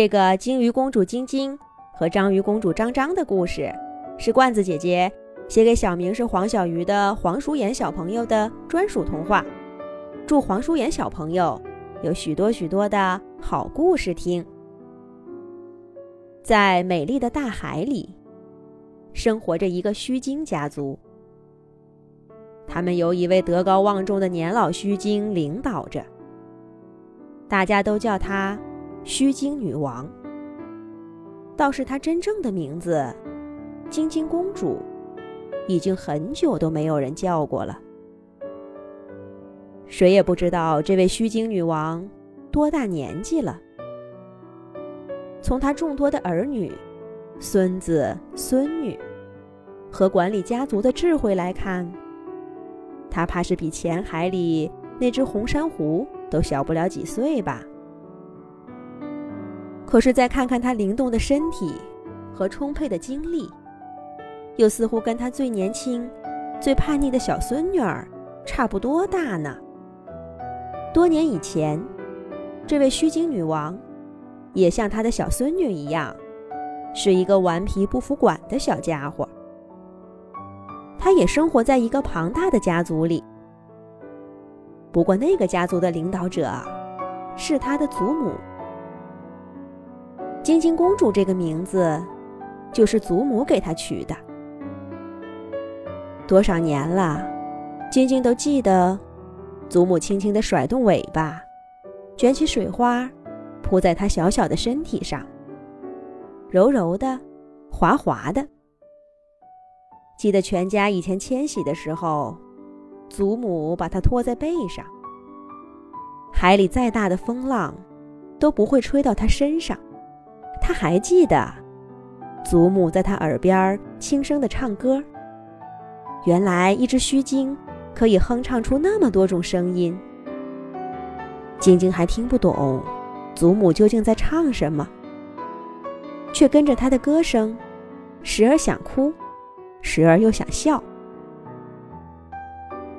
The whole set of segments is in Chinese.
这个鲸鱼公主晶晶和章鱼公主张张的故事，是罐子姐姐写给小名是黄小鱼的黄淑妍小朋友的专属童话。祝黄淑妍小朋友有许多许多的好故事听。在美丽的大海里，生活着一个须鲸家族。他们由一位德高望重的年老须鲸领导着，大家都叫他须鲸女王。倒是她真正的名字——晶晶公主，已经很久都没有人叫过了。谁也不知道这位须鲸女王多大年纪了。从她众多的儿女、孙子、孙女和管理家族的智慧来看，他怕是比浅海里那只红珊瑚都小不了几岁吧。可是再看看他灵动的身体和充沛的精力，又似乎跟他最年轻、最叛逆的小孙女儿差不多大呢。多年以前，这位虚惊女王也像她的小孙女一样，是一个顽皮不服管的小家伙。他也生活在一个庞大的家族里，不过那个家族的领导者是他的祖母。晶晶公主这个名字就是祖母给她取的。多少年了，晶晶都记得，祖母轻轻地甩动尾巴，卷起水花，扑在她小小的身体上，柔柔的，滑滑的。记得全家以前迁徙的时候，祖母把它托在背上。海里再大的风浪，都不会吹到他身上。他还记得，祖母在他耳边轻声的唱歌。原来一只须鲸可以哼唱出那么多种声音。晶晶还听不懂，祖母究竟在唱什么，却跟着他的歌声，时而想哭。时而又想笑。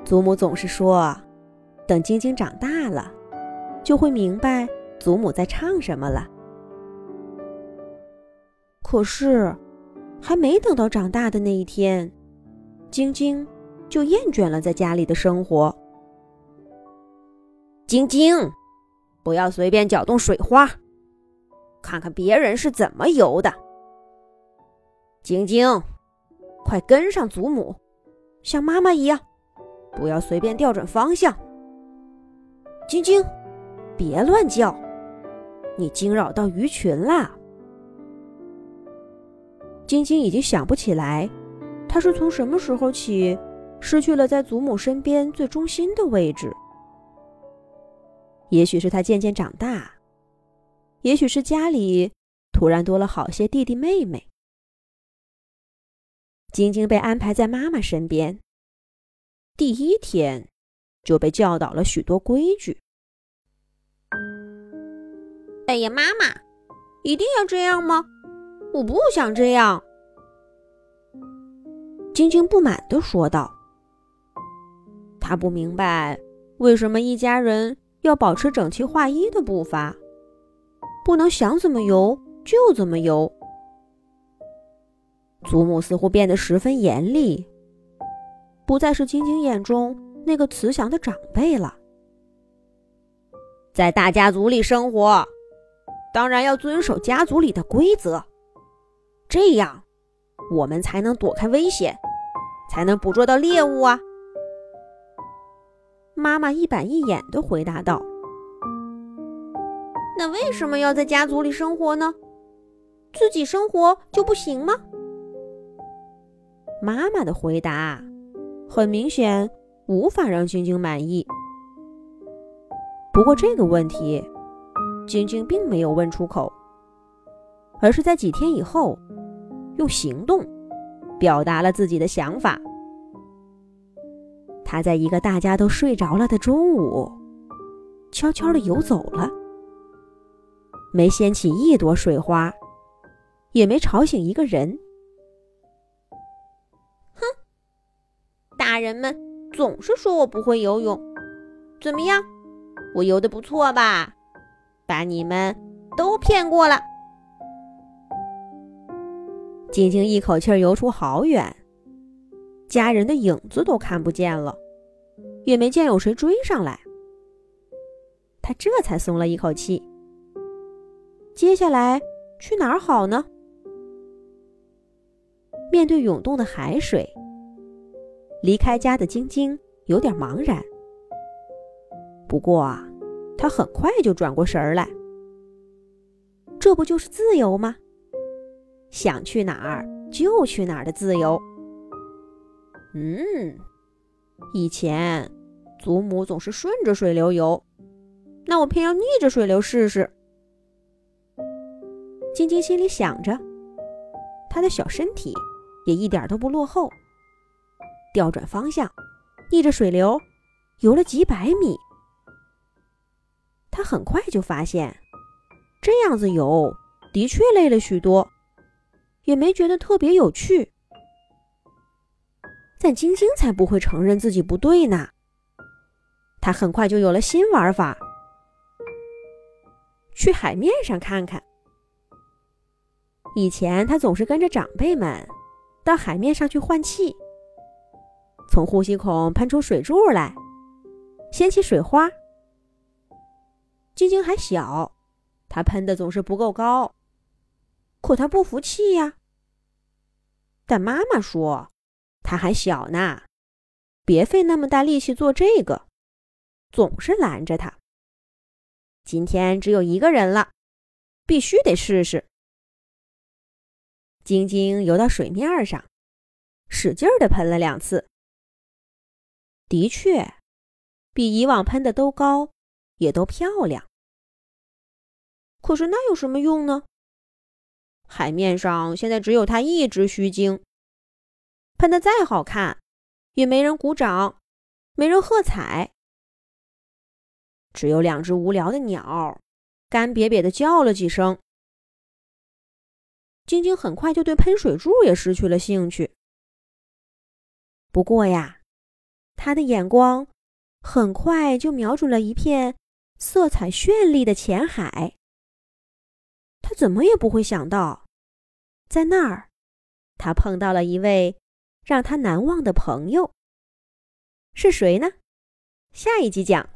祖母总是说：“等晶晶长大了，就会明白祖母在唱什么了。”可是，还没等到长大的那一天，晶晶就厌倦了在家里的生活。晶晶，不要随便搅动水花，看看别人是怎么游的。晶晶。快跟上祖母，像妈妈一样，不要随便调转方向。晶晶，别乱叫，你惊扰到鱼群啦。晶晶已经想不起来，她是从什么时候起失去了在祖母身边最中心的位置。也许是她渐渐长大，也许是家里突然多了好些弟弟妹妹。晶晶被安排在妈妈身边，第一天就被教导了许多规矩。哎呀，妈妈，一定要这样吗？我不想这样。晶晶不满地说道：“她不明白为什么一家人要保持整齐划一的步伐，不能想怎么游就怎么游。”祖母似乎变得十分严厉，不再是晶晶眼中那个慈祥的长辈了。在大家族里生活，当然要遵守家族里的规则，这样我们才能躲开危险，才能捕捉到猎物啊！妈妈一板一眼地回答道：“那为什么要在家族里生活呢？自己生活就不行吗？”妈妈的回答很明显无法让晶晶满意。不过这个问题，晶晶并没有问出口，而是在几天以后，用行动表达了自己的想法。他在一个大家都睡着了的中午，悄悄地游走了，没掀起一朵水花，也没吵醒一个人。哼大人们总是说我不会游泳，怎么样？我游的不错吧？把你们都骗过了。晶晶一口气游出好远，家人的影子都看不见了，也没见有谁追上来。他这才松了一口气。接下来去哪儿好呢？面对涌动的海水，离开家的晶晶有点茫然。不过啊，她很快就转过神儿来。这不就是自由吗？想去哪儿就去哪儿的自由。嗯，以前祖母总是顺着水流游，那我偏要逆着水流试试。晶晶心里想着，她的小身体。也一点都不落后。调转方向，逆着水流游了几百米，他很快就发现，这样子游的确累了许多，也没觉得特别有趣。但晶晶才不会承认自己不对呢。他很快就有了新玩法，去海面上看看。以前他总是跟着长辈们。到海面上去换气，从呼吸孔喷出水柱来，掀起水花。晶晶还小，它喷的总是不够高，可他不服气呀。但妈妈说，他还小呢，别费那么大力气做这个，总是拦着他。今天只有一个人了，必须得试试。晶晶游到水面上，使劲儿的喷了两次。的确，比以往喷的都高，也都漂亮。可是那有什么用呢？海面上现在只有他一只须鲸，喷的再好看，也没人鼓掌，没人喝彩。只有两只无聊的鸟，干瘪瘪的叫了几声。晶晶很快就对喷水柱也失去了兴趣。不过呀，他的眼光很快就瞄准了一片色彩绚丽的浅海。他怎么也不会想到，在那儿，他碰到了一位让他难忘的朋友。是谁呢？下一集讲。